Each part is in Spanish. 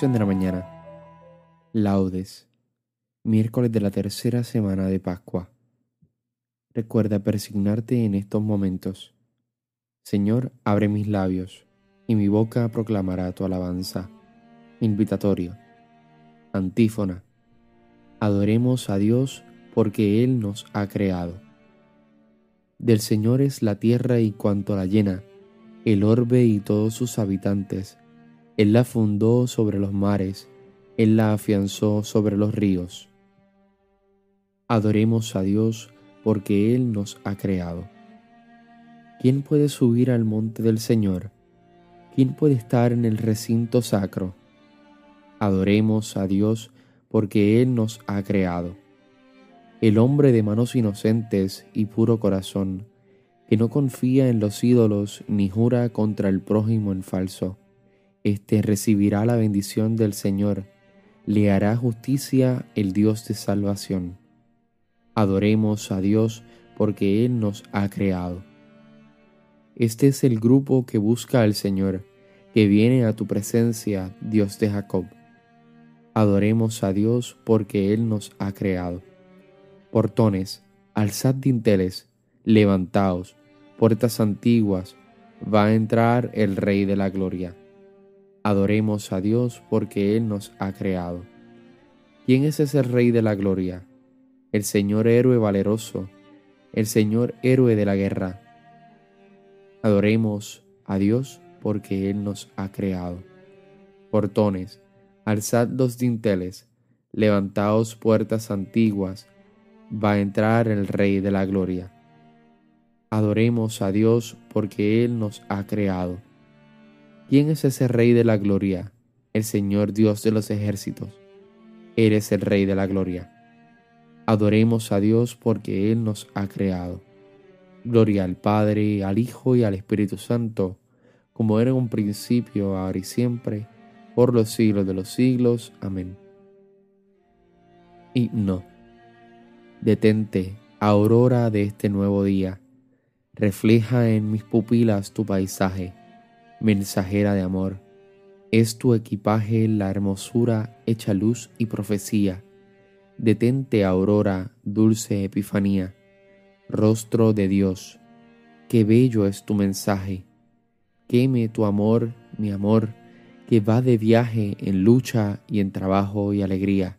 De la mañana. Laudes. Miércoles de la tercera semana de Pascua. Recuerda persignarte en estos momentos. Señor, abre mis labios, y mi boca proclamará tu alabanza. Invitatorio. Antífona. Adoremos a Dios porque Él nos ha creado. Del Señor es la tierra y cuanto la llena, el orbe y todos sus habitantes él la fundó sobre los mares, Él la afianzó sobre los ríos. Adoremos a Dios porque Él nos ha creado. ¿Quién puede subir al monte del Señor? ¿Quién puede estar en el recinto sacro? Adoremos a Dios porque Él nos ha creado. El hombre de manos inocentes y puro corazón, que no confía en los ídolos ni jura contra el prójimo en falso éste recibirá la bendición del Señor, le hará justicia el Dios de salvación. Adoremos a Dios porque Él nos ha creado. Este es el grupo que busca al Señor, que viene a tu presencia, Dios de Jacob. Adoremos a Dios porque Él nos ha creado. Portones, alzad dinteles, levantaos, puertas antiguas, va a entrar el Rey de la Gloria. Adoremos a Dios porque Él nos ha creado. ¿Quién es ese Rey de la Gloria? El Señor héroe valeroso, el Señor héroe de la guerra. Adoremos a Dios porque Él nos ha creado. Portones, alzad los dinteles, levantaos puertas antiguas, va a entrar el Rey de la Gloria. Adoremos a Dios porque Él nos ha creado. ¿Quién es ese Rey de la Gloria? El Señor Dios de los ejércitos. Eres el Rey de la Gloria. Adoremos a Dios porque Él nos ha creado. Gloria al Padre, al Hijo y al Espíritu Santo, como era en un principio, ahora y siempre, por los siglos de los siglos. Amén. Himno. Detente, aurora de este nuevo día, refleja en mis pupilas tu paisaje mensajera de amor. Es tu equipaje la hermosura hecha luz y profecía. Detente, aurora, dulce epifanía, rostro de Dios. Qué bello es tu mensaje. Queme tu amor, mi amor, que va de viaje en lucha y en trabajo y alegría.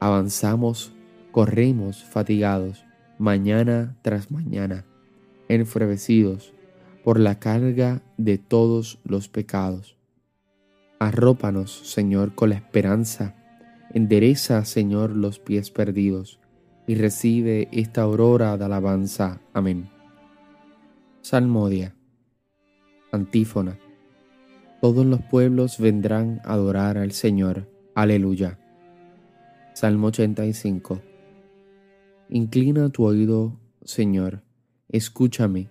Avanzamos, corremos fatigados, mañana tras mañana, enfrevecidos, por la carga de todos los pecados. Arrópanos, Señor, con la esperanza. Endereza, Señor, los pies perdidos y recibe esta aurora de alabanza. Amén. Salmodia. Antífona. Todos los pueblos vendrán a adorar al Señor. Aleluya. Salmo 85. Inclina tu oído, Señor, escúchame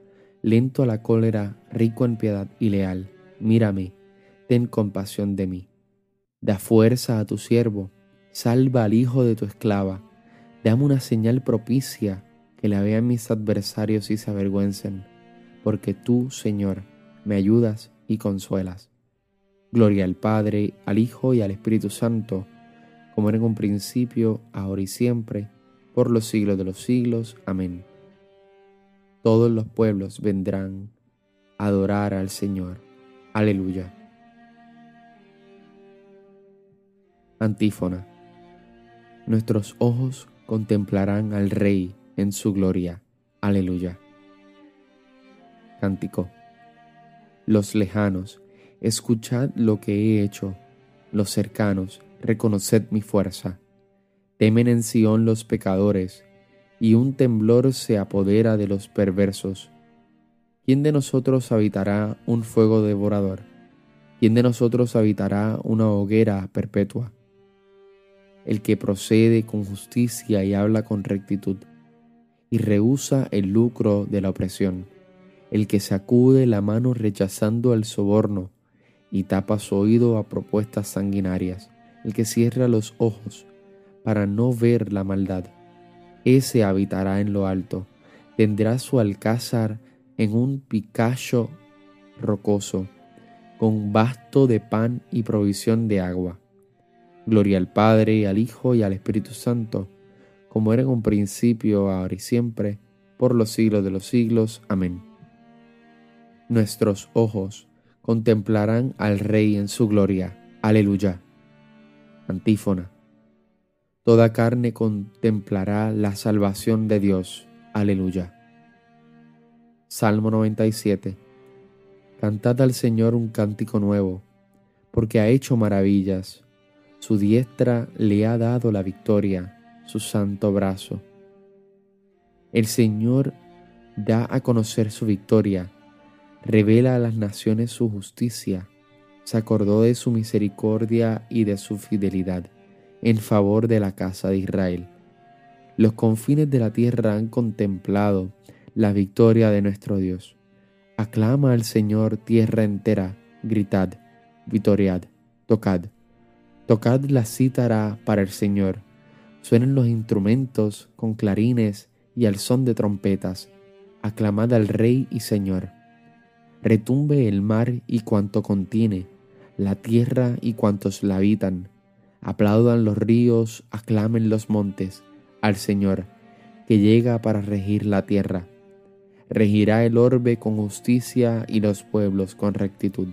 lento a la cólera, rico en piedad y leal, mírame, ten compasión de mí. Da fuerza a tu siervo, salva al hijo de tu esclava, dame una señal propicia que la vean mis adversarios y se avergüencen, porque tú, Señor, me ayudas y consuelas. Gloria al Padre, al Hijo y al Espíritu Santo, como era en un principio, ahora y siempre, por los siglos de los siglos. Amén. Todos los pueblos vendrán a adorar al Señor. Aleluya. Antífona. Nuestros ojos contemplarán al Rey en su gloria. Aleluya. Cántico. Los lejanos, escuchad lo que he hecho. Los cercanos, reconoced mi fuerza. Temen en Sión los pecadores, y un temblor se apodera de los perversos. ¿Quién de nosotros habitará un fuego devorador? ¿Quién de nosotros habitará una hoguera perpetua? el que procede con justicia y habla con rectitud, y rehúsa el lucro de la opresión, el que sacude la mano rechazando el soborno y tapa su oído a propuestas sanguinarias, el que cierra los ojos para no ver la maldad. Ese habitará en lo alto, tendrá su alcázar en un picacho rocoso, con basto de pan y provisión de agua Gloria al Padre, al Hijo y al Espíritu Santo, como era en un principio, ahora y siempre, por los siglos de los siglos. Amén. Nuestros ojos contemplarán al Rey en su gloria. Aleluya. Antífona. Toda carne contemplará la salvación de Dios. Aleluya. Salmo 97. Cantad al Señor un cántico nuevo, porque ha hecho maravillas su diestra le ha dado la victoria, su santo brazo. El Señor da a conocer su victoria, revela a las naciones su justicia, se acordó de su misericordia y de su fidelidad en favor de la casa de Israel. Los confines de la tierra han contemplado la victoria de nuestro Dios. Aclama al Señor tierra entera, gritad, vitoriad, tocad. Tocad la cítara para el Señor. Suenen los instrumentos con clarines y al son de trompetas. Aclamad al Rey y Señor. Retumbe el mar y cuanto contiene, la tierra y cuantos la habitan. Aplaudan los ríos, aclamen los montes al Señor, que llega para regir la tierra. Regirá el orbe con justicia y los pueblos con rectitud.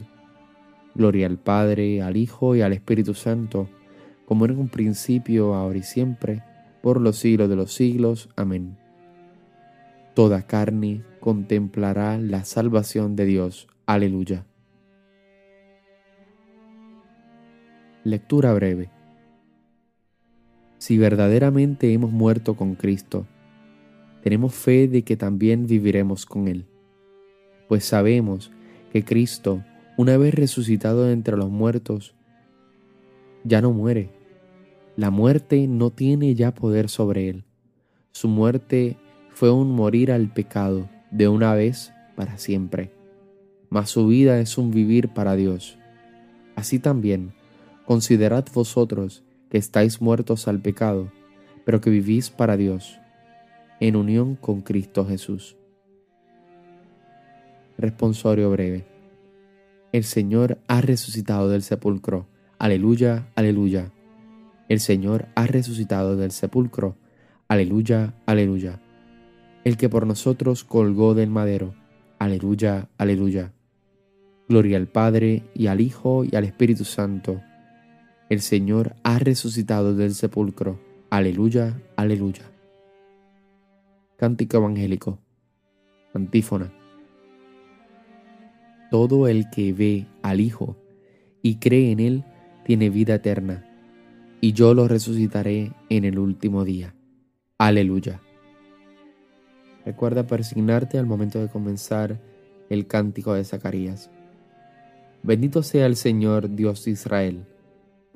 Gloria al Padre, al Hijo y al Espíritu Santo, como en un principio, ahora y siempre, por los siglos de los siglos. Amén. Toda carne contemplará la salvación de Dios. Aleluya. Lectura breve. Si verdaderamente hemos muerto con Cristo, tenemos fe de que también viviremos con Él, pues sabemos que Cristo, una vez resucitado entre los muertos, ya no muere. La muerte no tiene ya poder sobre él. Su muerte fue un morir al pecado de una vez para siempre. Mas su vida es un vivir para Dios. Así también, considerad vosotros que estáis muertos al pecado, pero que vivís para Dios, en unión con Cristo Jesús. Responsorio breve. El Señor ha resucitado del sepulcro. Aleluya, aleluya. El Señor ha resucitado del sepulcro. Aleluya, aleluya. El que por nosotros colgó del madero. Aleluya, aleluya. Gloria al Padre y al Hijo y al Espíritu Santo. El Señor ha resucitado del sepulcro. Aleluya, aleluya. Cántico Evangélico. Antífona. Todo el que ve al Hijo y cree en Él tiene vida eterna, y yo lo resucitaré en el último día. Aleluya. Recuerda persignarte al momento de comenzar el cántico de Zacarías. Bendito sea el Señor Dios de Israel,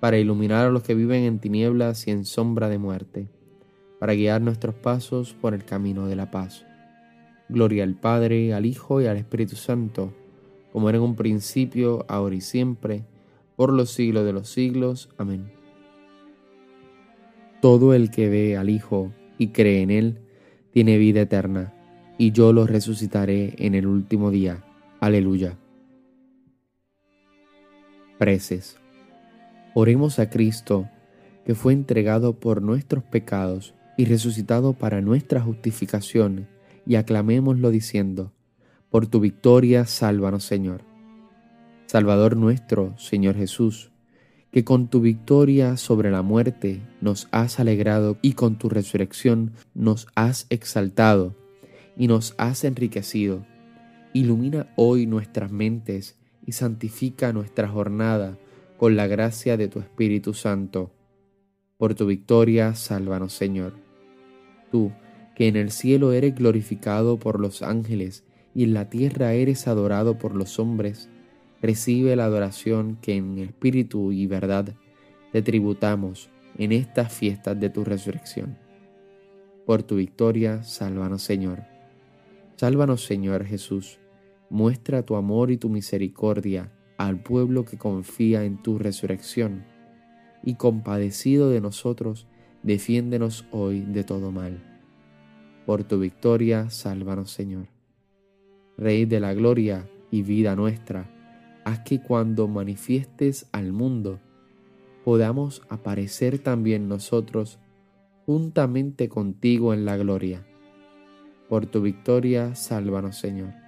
para iluminar a los que viven en tinieblas y en sombra de muerte, para guiar nuestros pasos por el camino de la paz. Gloria al Padre, al Hijo y al Espíritu Santo, como era en un principio, ahora y siempre, por los siglos de los siglos. Amén. Todo el que ve al Hijo y cree en Él, tiene vida eterna, y yo lo resucitaré en el último día. Aleluya. Preces. Oremos a Cristo, que fue entregado por nuestros pecados y resucitado para nuestra justificación, y aclamémoslo diciendo, por tu victoria, sálvanos Señor. Salvador nuestro, Señor Jesús, que con tu victoria sobre la muerte nos has alegrado y con tu resurrección nos has exaltado y nos has enriquecido. Ilumina hoy nuestras mentes y santifica nuestra jornada con la gracia de tu Espíritu Santo. Por tu victoria, sálvanos, Señor. Tú, que en el cielo eres glorificado por los ángeles y en la tierra eres adorado por los hombres, recibe la adoración que en espíritu y verdad te tributamos en estas fiestas de tu resurrección. Por tu victoria, sálvanos, Señor. Sálvanos, Señor Jesús Muestra tu amor y tu misericordia al pueblo que confía en tu resurrección, y compadecido de nosotros, defiéndenos hoy de todo mal. Por tu victoria, sálvanos Señor. Rey de la gloria y vida nuestra, haz que cuando manifiestes al mundo, podamos aparecer también nosotros juntamente contigo en la gloria. Por tu victoria, sálvanos Señor.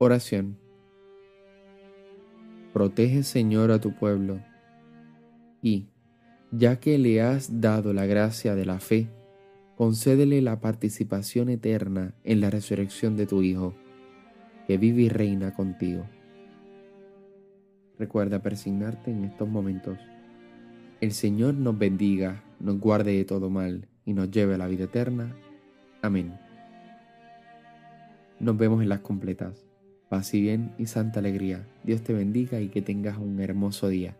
Oración. Protege Señor a tu pueblo y, ya que le has dado la gracia de la fe, concédele la participación eterna en la resurrección de tu Hijo, que vive y reina contigo. Recuerda persignarte en estos momentos. El Señor nos bendiga, nos guarde de todo mal y nos lleve a la vida eterna. Amén. Nos vemos en las completas. Paz y bien y santa alegría. Dios te bendiga y que tengas un hermoso día.